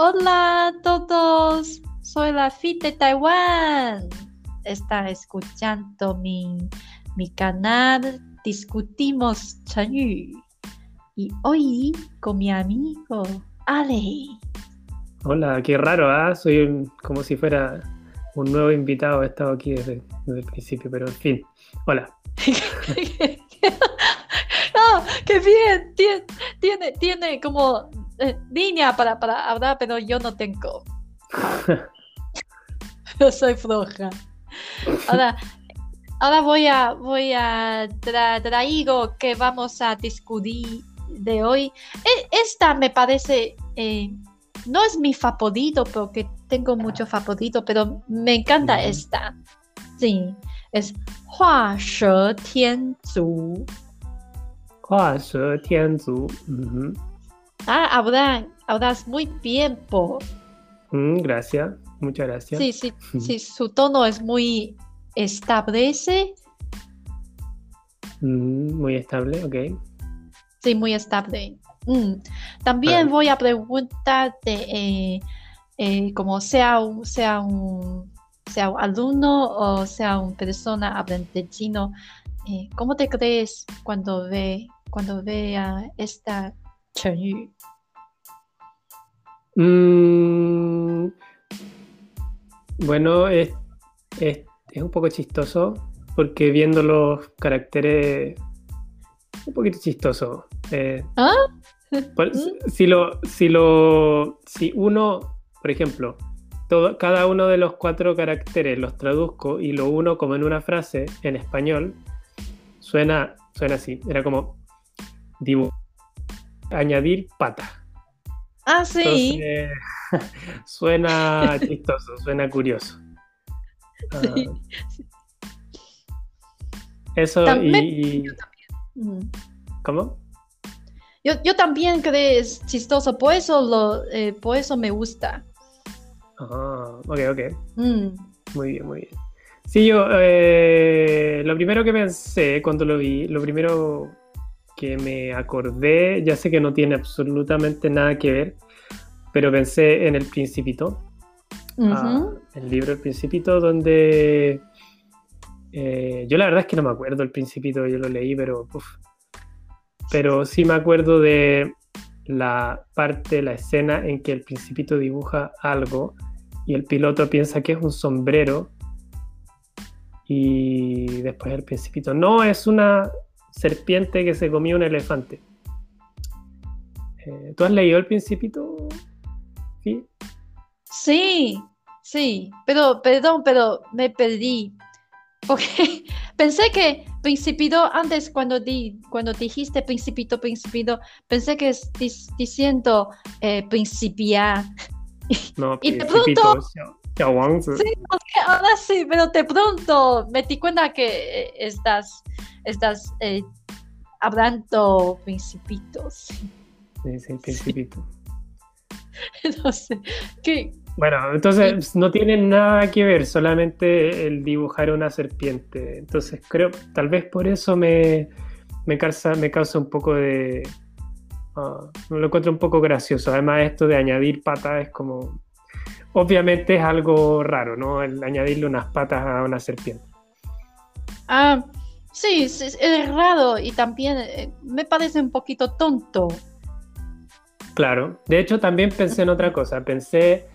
Hola a todos, soy la Fit de Taiwán. Está escuchando mi, mi canal Discutimos Chenyu. Y hoy con mi amigo Ale. Hola, qué raro, ¿ah? Soy un- como si fuera un nuevo invitado. He estado aquí desde, desde el principio, pero en fin. Hola. Qué bien, tiene, tiene, tiene como eh, línea para, para hablar, pero yo no tengo. yo soy floja. Ahora, ahora voy a, voy a traigo que vamos a discutir de hoy. E, esta me parece, eh, no es mi favorito porque tengo mucho favorito, pero me encanta esta. Sí, es Hua She Tian Zu. Hua She Tian Zu. Ah, habla, hablas muy bien, po. Mm, gracias, muchas gracias. Sí, sí, sí, su tono es muy establece, Mm, muy estable, ok. sí, muy estable. Mm. También voy a preguntarte, eh, eh, como sea un, sea un, sea un alumno o sea una persona hablante chino, eh, ¿cómo te crees cuando ve, cuando vea esta 成语？Mm, bueno, es, es, es un poco chistoso porque viendo los caracteres, un poquito chistoso. Eh, ¿Ah? por- ¿Mm? si lo, si lo, si uno, por ejemplo, todo, cada uno de los cuatro caracteres los traduzco y lo uno como en una frase en español, suena, suena así. Era como dibu- añadir pata. Ah, sí. Entonces, suena chistoso, suena curioso. Ah, Sí. eso También- y, y- Mm. ¿Cómo? Yo, yo también creo que es chistoso, por eso, lo, eh, por eso me gusta. Ah, ok, ok. Mm. Muy bien, muy bien. Sí, yo eh, lo primero que pensé cuando lo vi, lo primero que me acordé, ya sé que no tiene absolutamente nada que ver, pero pensé en El Principito. a Ujú. el libro El Principito, donde eh, yo la verdad es que no me acuerdo El Principito, yo lo leí, pero uf. pero sí me acuerdo de la parte, la escena en que el Principito dibuja algo y el piloto piensa que es un sombrero y después el Principito, no, es una serpiente que se comió un elefante. Eh, ¿Tú has leído El Principito? Sí. Sí, sí, pero perdón, pero me perdí. Porque pensé que Principito, antes cuando, di, cuando dijiste Principito, Principito, pensé que es dis- diciendo eh, principiar. No, Y de pronto- Sí, porque ahora sí, pero de pronto me di cuenta que eh, estás, estás eh, hablando Principitos. Sí, sí, el Principito. No sé, ¿qué? Bueno, entonces no tiene nada que ver, solamente el dibujar una serpiente. Entonces creo, tal vez por eso me, me, causa, me causa un poco de... ah, lo encuentro un poco gracioso. Además esto de añadir patas es como... Obviamente es algo raro, ¿no? El añadirle unas patas a una serpiente. Ah, sí, sí, es raro y también eh, me parece un poquito tonto. Claro. De hecho, también pensé en otra cosa. Pensé,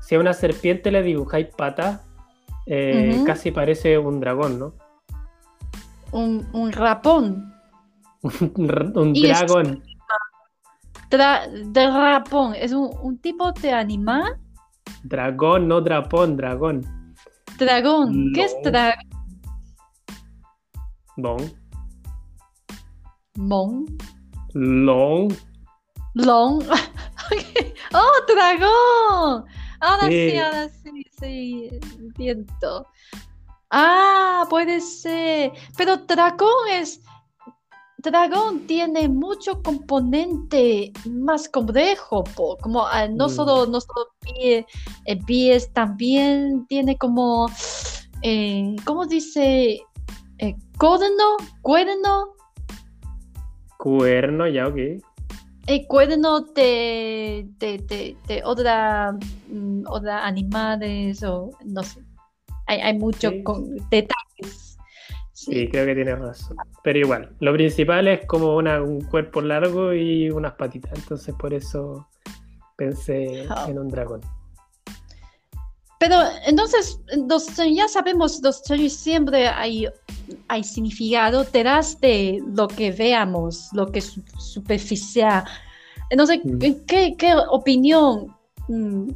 si a una serpiente le dibujáis patas, eh, casi parece un dragón, ¿no? Un, un rapón. un es- dragón. Tra- de rapón, es un, un tipo de animal. Dragón, no drapón, dragón. Dragón. ¿Qué es dragón? Long. Long. Long. Long. Ok. ¡Oh, dragón! Ahora sí, Sí. ahora sí, sí, entiendo. Ah, puede ser. Pero dragón es. Dragón tiene mucho componente más complejo, como ah, no Mm. solo, no solo pie, eh, pies, también tiene como, eh, ¿cómo dice? Eh, cuerno, cuerno, Cuerno, ya, ok. el cuerno de, de, de, de otra, mm, otra animales o no sé. Hay, hay muchos Sí. detalles. Sí. Creo que tienes razón. Pero igual, lo principal es como una, un cuerpo largo y unas patitas. Entonces por eso pensé Ah. en un dragón. Pero entonces, los, ya sabemos, los siempre hay, hay significado detrás de lo que veamos, lo que es su- superficial. Entonces, Mm. ¿qué, qué opinión, mm,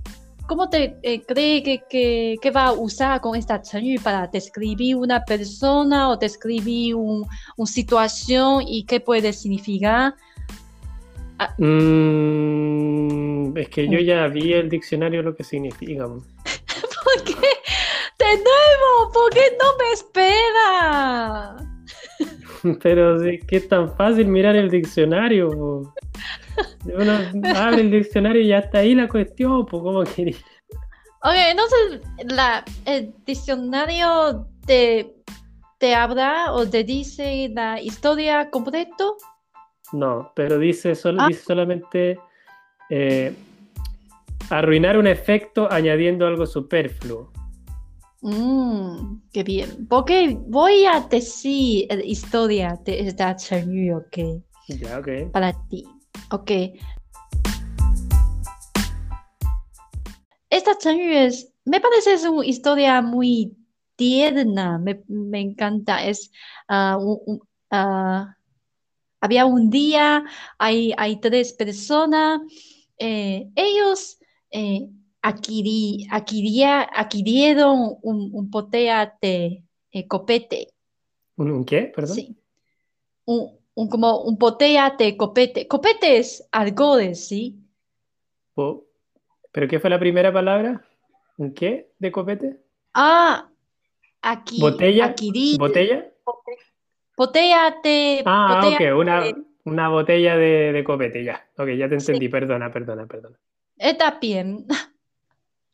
cómo te eh, cree que, que, que va a usar con esta para describir una persona o describir un- una situación y qué puede significar? Mm, es que yo ya vi el diccionario lo que significa. ¿Por qué? De nuevo, ¿por qué no me espera? Pero sí, que es tan fácil mirar el diccionario. Uno abre el diccionario y ya está ahí la cuestión, pues ¿cómo quería? Ok, entonces la, el diccionario te, te habla o te dice la historia completo. No, pero dice, sol- Ah. dice solamente eh, arruinar un efecto añadiendo algo superfluo. Mm, qué bien. Porque voy a decir la historia de esta señal, ok, Ya, ok. para ti. Ok. Esta señal es, me parece es una historia muy tierna, me, me encanta. Es ah, un- un- ah, había un día, hay, hay tres personas, eh, ellos eh, adquirí- adquiría- adquirieron un, un botella de eh, copete, ¿Un, un qué? Perdón. sí, un, un- como un botella de copete. Copete es alcohol, ¿sí? ¿Pero qué fue la primera palabra? ¿Un qué de copete? Ah, aquí, ¿Botella? adquirir ¿Botella? botella de, Ah, ok, una, una botella de, de copete, ya. Ok, ya te Sí. entendí, perdona, perdona, perdona. Está bien.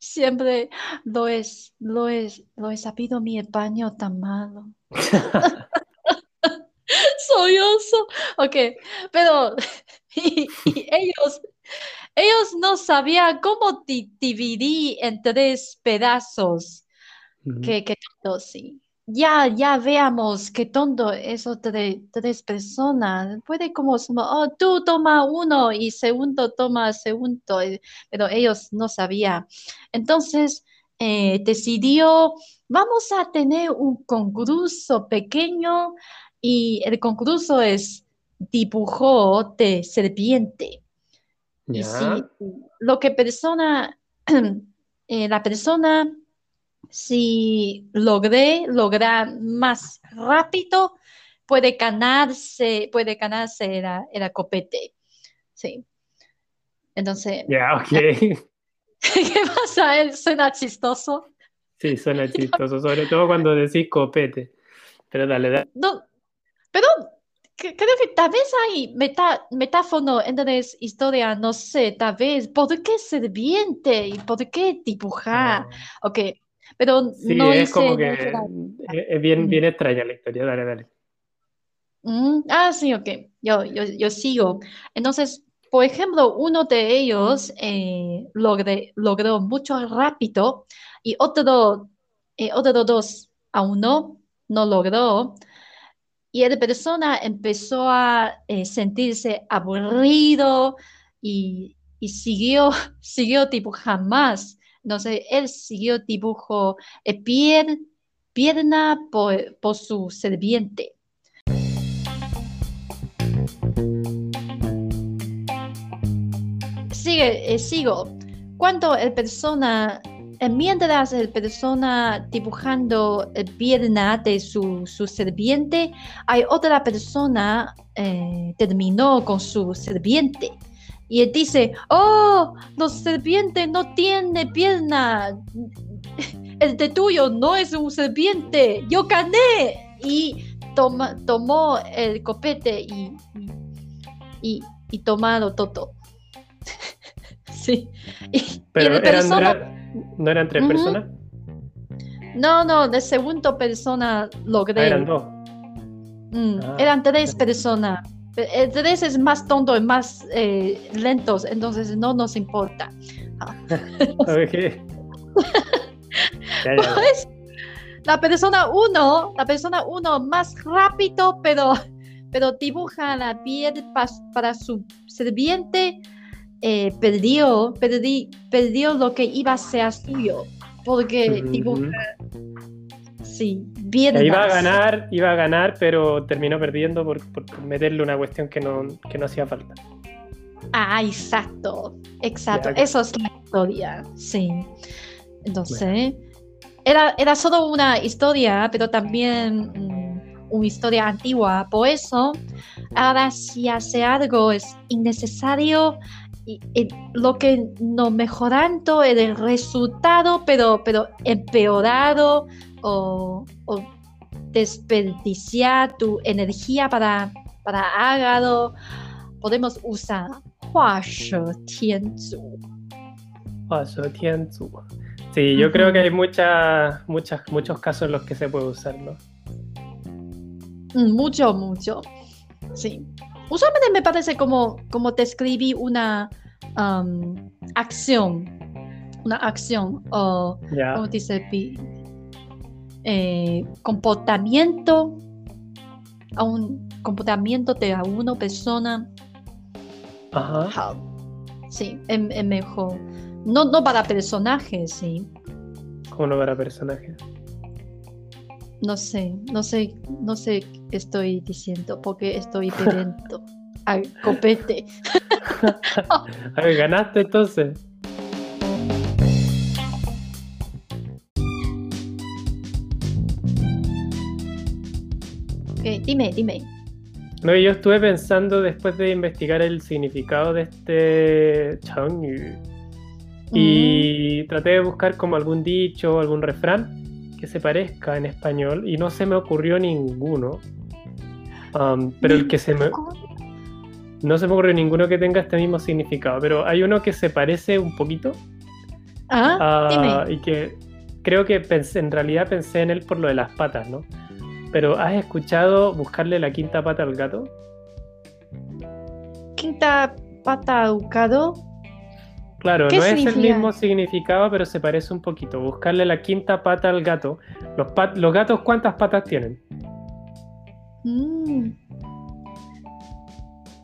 Siempre lo es, lo es, lo he sabido mi español tan malo. Ok, pero y, y ellos, ellos no sabían cómo di- dividir en tres pedazos. Qué, qué tonto, sí. Ya, ya veamos qué tonto esos tres, tres personas. Puede como, como, oh, tú toma uno y segundo toma segundo, eh, pero ellos no sabían. Entonces, eh, decidió, vamos a tener un concurso pequeño y el concurso es dibujo de serpiente. Y Ya. si lo que persona, eh, la persona, si logré lograr más rápido, puede ganarse, puede ganarse el, el copete. Sí. Entonces, Ya, ok. ¿qué pasa? ¿Suena chistoso? Sí, suena chistoso, sobre todo cuando decís copete. Pero dale, dale. No, pero creo que tal vez hay meta, metáfono esa historia, no sé, tal vez, ¿por qué serpiente? ¿Y por qué dibujar? No. Ok, pero Sí, no es hice como que es es bien, Ujú. bien extraña la historia. Dale, dale. Mm, ah, sí, ok, yo, yo, yo sigo. Entonces, por ejemplo, uno de ellos eh, logré- logró mucho rápido y otro, eh, otro dos aún no, no logró. Y la persona empezó a eh, sentirse aburrido y, y siguió, siguió dibujando más. Entonces, él siguió dibujo eh, pier- pierna por, por su serviente. Sigue, eh, sigo. Cuando el persona, mientras el persona dibujando eh, pierna de su, su serviente, hay otra persona eh, terminó con su serviente. Y él dice, oh, los serpientes no tienen pierna. El de tuyo no es un serpiente. Yo gané. Y toma, tomó el copete y, y, y tomaron todo. sí. Y, y Pero la persona- era- no eran tres personas, No, no, de segunda persona Ah, logré. eran dos. Mm, Ah, eran tres personas. El 3 es más tonto y más eh, lentos, entonces no nos importa. Ah. Ok. Ya, ya. Pues, la persona 1, la persona 1 más rápido, pero, pero dibuja la piel para su sirviente, eh, perdió, perdí- perdió lo que iba a ser suyo, porque dibuja, sí, bien. Iba a ganar, iba a ganar, pero terminó perdiendo por, por- meterle una cuestión que no, que no hacía falta. Ah, exacto, exacto. Ya. Eso es la historia, sí. Entonces, era, era solo una historia, pero también mm, una historia antigua. Por eso, ahora si hace algo es innecesario, y, y lo que no mejorando el resultado, pero, pero empeorado o, o desperdiciar tu energía para, para algo, podemos usar 画蛇添足。 Paso Tianzu. Sí, yo creo Ujú. que hay muchas, muchas, muchos casos en los que se puede usar, ¿no? Mm, mucho, mucho. Sí. Usualmente me parece como, como describí una um, acción. Una acción o, Ya. ¿cómo dice? Pi- eh, comportamiento. A un comportamiento de a una persona. Ajá. 好，sí, es, es mejor. No, no para personajes, sí. Como no para personajes. No sé, no sé, no sé qué estoy diciendo porque estoy bebiendo al copete. A ver, ganaste entonces. Ok, dime, dime. No, yo estuve pensando después de investigar el significado de este Changyu y traté de buscar como algún dicho o algún refrán que se parezca en español y no se me ocurrió ninguno. Um, pero el que se me, no se me ocurrió ninguno que tenga este mismo significado, pero hay uno que se parece un poquito Ah, Ah, dime. y que creo que pensé, en realidad pensé en él por lo de las patas, ¿no? Pero ¿has escuchado buscarle la quinta pata al gato? Quinta pata educado. Claro, ¿Qué no es el mismo significado, pero se parece un poquito. Buscarle la quinta pata al gato. Los, pat- los gatos, ¿cuántas patas tienen? Mm.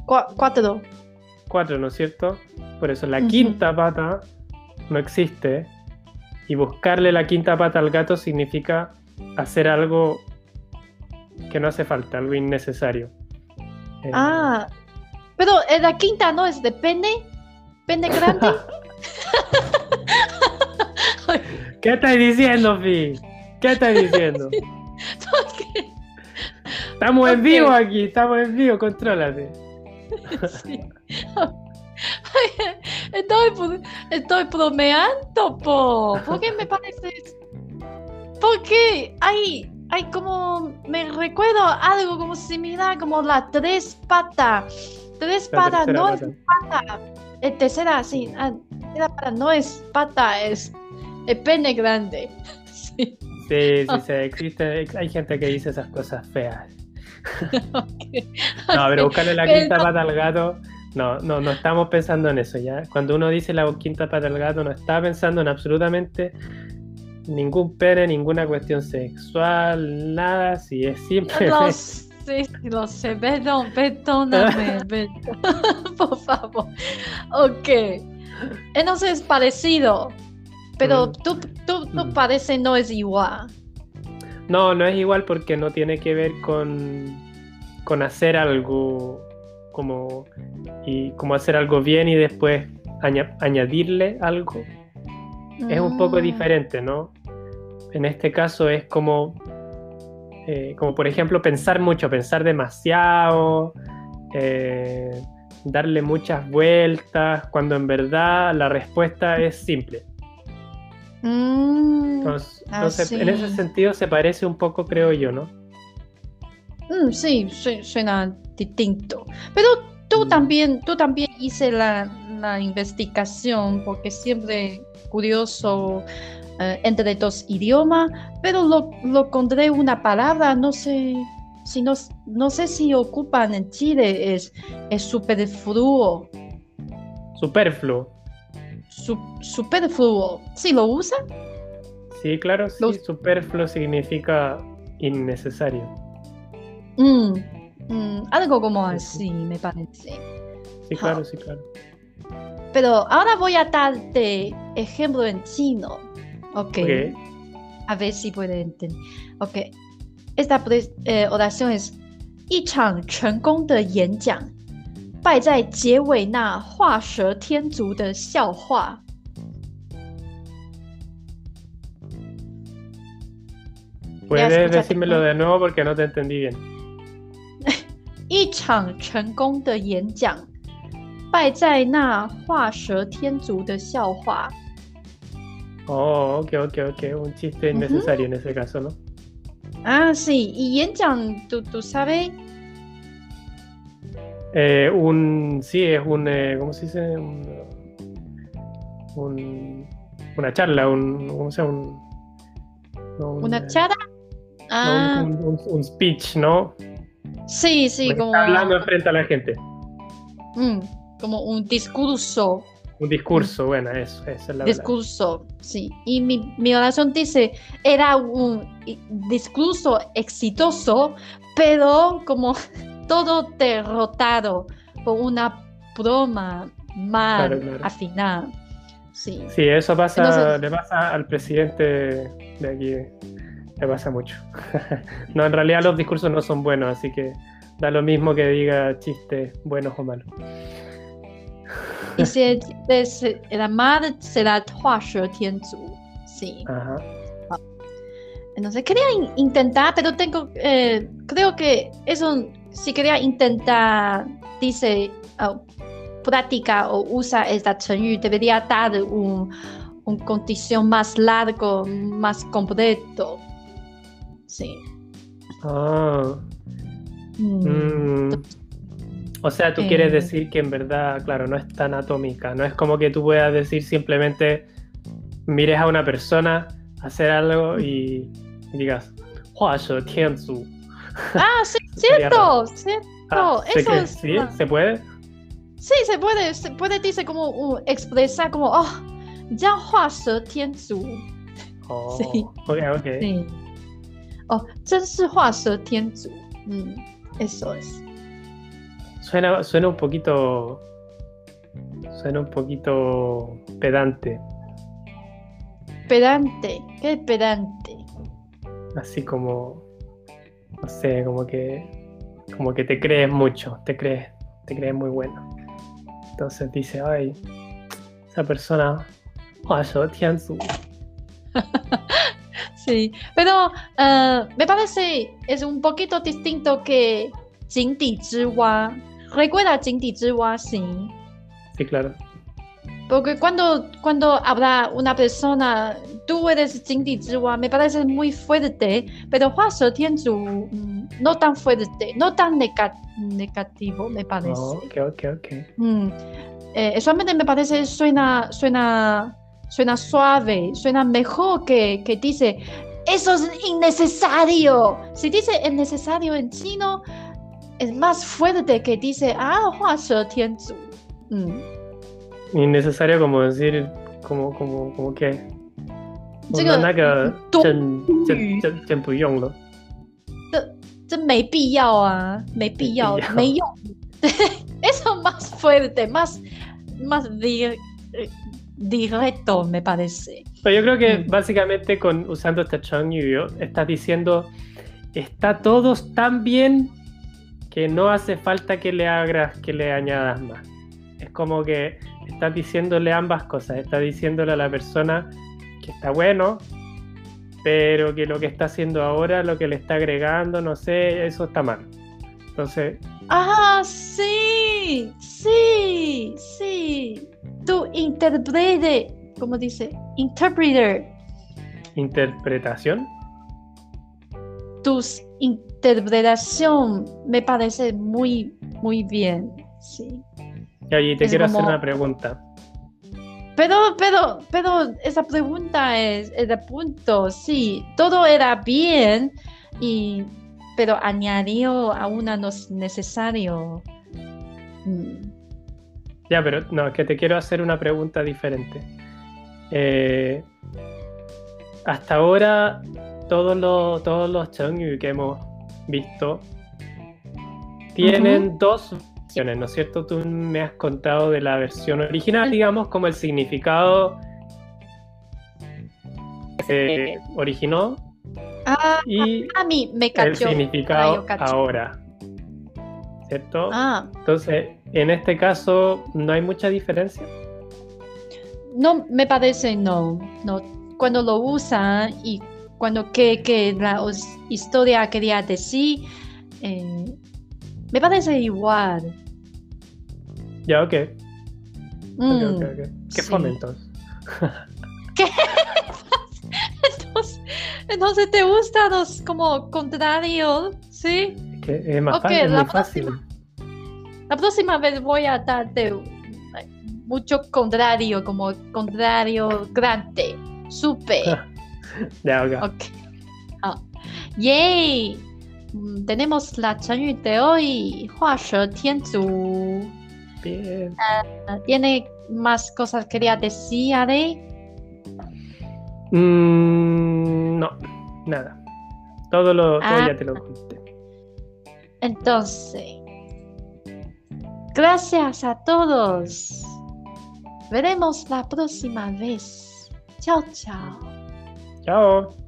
Cua- cuatro. Cuatro, ¿no es cierto? Por eso la quinta pata no existe. Y buscarle la quinta pata al gato significa hacer algo que no hace falta, algo innecesario. Eh, Ah, pero eh, la quinta no es de pene. Grande. ¿Qué estás diciendo, Fi? ¿Qué estás diciendo? Estamos en vivo aquí, estamos en vivo, contrólate. Sí. Estoy, estoy bromeando, po. ¿Por qué me parece? Porque hay, hay como, me recuerdo algo como similar, como la tres patas. Tres patas no pata. es pata. Eh, tercera, sí. ah, tercera pata no es pata, es el pene grande. Sí. Sí, sí, sí, existe, ex- hay gente que dice esas cosas feas. ok. No, pero buscarle la Pero quinta pata al gato, no, no, no estamos pensando en eso, ¿ya? Cuando uno dice la quinta pata al gato, no está pensando en absolutamente ningún pene, ninguna cuestión sexual, nada, si es Lo sé, lo sé, perdón, perdóname, perdón, por favor. Ok. Entonces es parecido, pero Mm. tú, tú, tú Mm. parece no es igual. No, no es igual porque no tiene que ver con, con hacer algo como, y, como hacer algo bien y después aña- añadirle algo. Es un poco Mm. diferente, ¿no? En este caso es como, eh, como por ejemplo pensar mucho, pensar demasiado, eh, darle muchas vueltas, cuando en verdad la respuesta es simple. Mm, Entonces, entonces, en ese sentido se parece un poco, creo yo, ¿no? mm, sí, su- suena distinto. Pero tú Mm. también, tú también hice la, la investigación porque siempre curioso eh, entre dos idiomas, pero lo, lo encontré una palabra, no sé, si no, no sé si ocupan en Chile, es, es superfluo. Superfluo. Su, superfluo. ¿Sí lo usa? Sí, claro, sí. Superfluo significa innecesario. Mm, mm, algo como así, me parece. Sí, claro, sí, claro. Pero ahora voy a darte ejemplo en chino. Ok. A ver si puede entender. Ok. Esta eh, oración es 一场成功的演讲，败在结尾那画蛇添足的笑话。Puedes decírmelo de nuevo porque no te entendí bien. 一场成功的演讲，败在那画蛇添足的笑话。 Oh, ok, ok, ok. Un chiste innecesario en ese caso, ¿no? Ah, sí. ¿Y Yenchang, tú, tú sabes? Eh, un, sí, es un, eh, ¿cómo se dice? Un, una charla, un, ¿cómo se llama? Un, ¿Una eh, charla? Ah. un, speech, ¿no? Sí, sí, como... hablando frente a la gente. Mm, como un discurso. Un discurso, bueno, eso, es la Discurso, sí. Y mi, mi, oración dice, era un discurso exitoso, pero como todo derrotado por una broma mal afinada. Sí. sí, eso pasa, le pasa al presidente de aquí, le pasa mucho. no, en realidad los discursos no son buenos, así que da lo mismo que diga chistes buenos o malos. Y si la madre será Sí. Ajá. Entonces quería intentar, pero tengo, eh, creo que eso, si quería intentar, dice, oh, práctica o usa esta chenyu, debería dar un, un condición más largo, más completo. Sí. Ah. Mm. Mm. O sea, tú quieres eh. decir que en verdad, claro, no es tan atómica. No es como que tú puedas decir simplemente mires a una persona hacer algo y, digas, Tianzu. Ah, sí, cierto, cierto. Ah, Eso ¿Sí? ¿Se puede? Sí, se puede. Se puede decir como uh, expresar como, oh, ya Tianzu. Oh, sí. ok, ok. Sí. Oh, Tianzu. Mm, eso es. Suena, suena un poquito. Suena un poquito pedante. Pedante, ¿qué es pedante? Así como. No sé, como que. Como que te crees mucho, te crees, te crees muy bueno. Entonces dice, ay, esa persona. sí, pero uh, me parece es un poquito distinto que Jingdi Zhiwa recuerda Jingdi Zhiwa, sí. Sí, claro. Porque cuando, cuando habla una persona, tú eres Jingdi Zhiwa, me parece muy fuerte, pero Hua Tianzu mm, no tan fuerte, no tan negativo, me parece. Oh, ok, ok, ok. Mm. Eh, solamente me parece suena, suena, suena suave, suena mejor que, que dice, eso es innecesario. Si dice innecesario en chino, es más fuerte que dice, ah, Hua Tianzu. Mm. Innecesario como decir, como, como, como que. 这个那个真真真真不用了。这这没必要啊，没必要，没用。对，eso más fuerte, más más directo me parece. Pero yo creo que mm. básicamente con usando este Changyu estás diciendo está todo tan bien que no hace falta que le hagas, que le añadas más. Es como que estás diciéndole ambas cosas. Estás diciéndole a la persona que está bueno, pero que lo que está haciendo ahora, lo que le está agregando, no sé, eso está mal. Entonces. Ah, sí, sí, sí. Tu interprete, como dice, interpreter. Interpretación. Tus interpretación me parece muy, muy bien, sí. Y te quiero hacer una pregunta. Pero, pero, pero esa pregunta es, el punto, sí, todo era bien y pero añadió a una no es necesario. Mm, Ya, pero no, es que te quiero hacer una pregunta diferente. Eh, hasta ahora, todos los, todos los Changyu que hemos visto tienen dos versiones, ¿no es cierto? Tú me has contado de la versión original, digamos, como el significado que se originó Ah, y a mí me el cachó. significado yo cacho. ahora. ¿Cierto? Ah, Entonces, en este caso, no hay mucha diferencia. no me parece no. no. Cuando lo usan y cuando que, que la historia quería decir, eh, me parece igual. Ya, ok. ok, Mm, ok, ok. ¿Qué sí. fome entonces? Entonces, entonces te gustan los como contrarios, ¿sí? Que es más Ok, fácil, es la fácil. La próxima vez voy a darte mucho contrario, como contrario grande, super. Ya, ok. Ok. Ah. ¡Yay! Mm, Tenemos la 成语 de hoy, 画蛇添足. Bien. Ah, ¿Tiene más cosas que quería decir, Ale? Mm, no, nada. Todo lo todo Ah. ya te lo conté. Entonces, gracias a todos. Veremos la próxima vez. Chao, chao. Chao.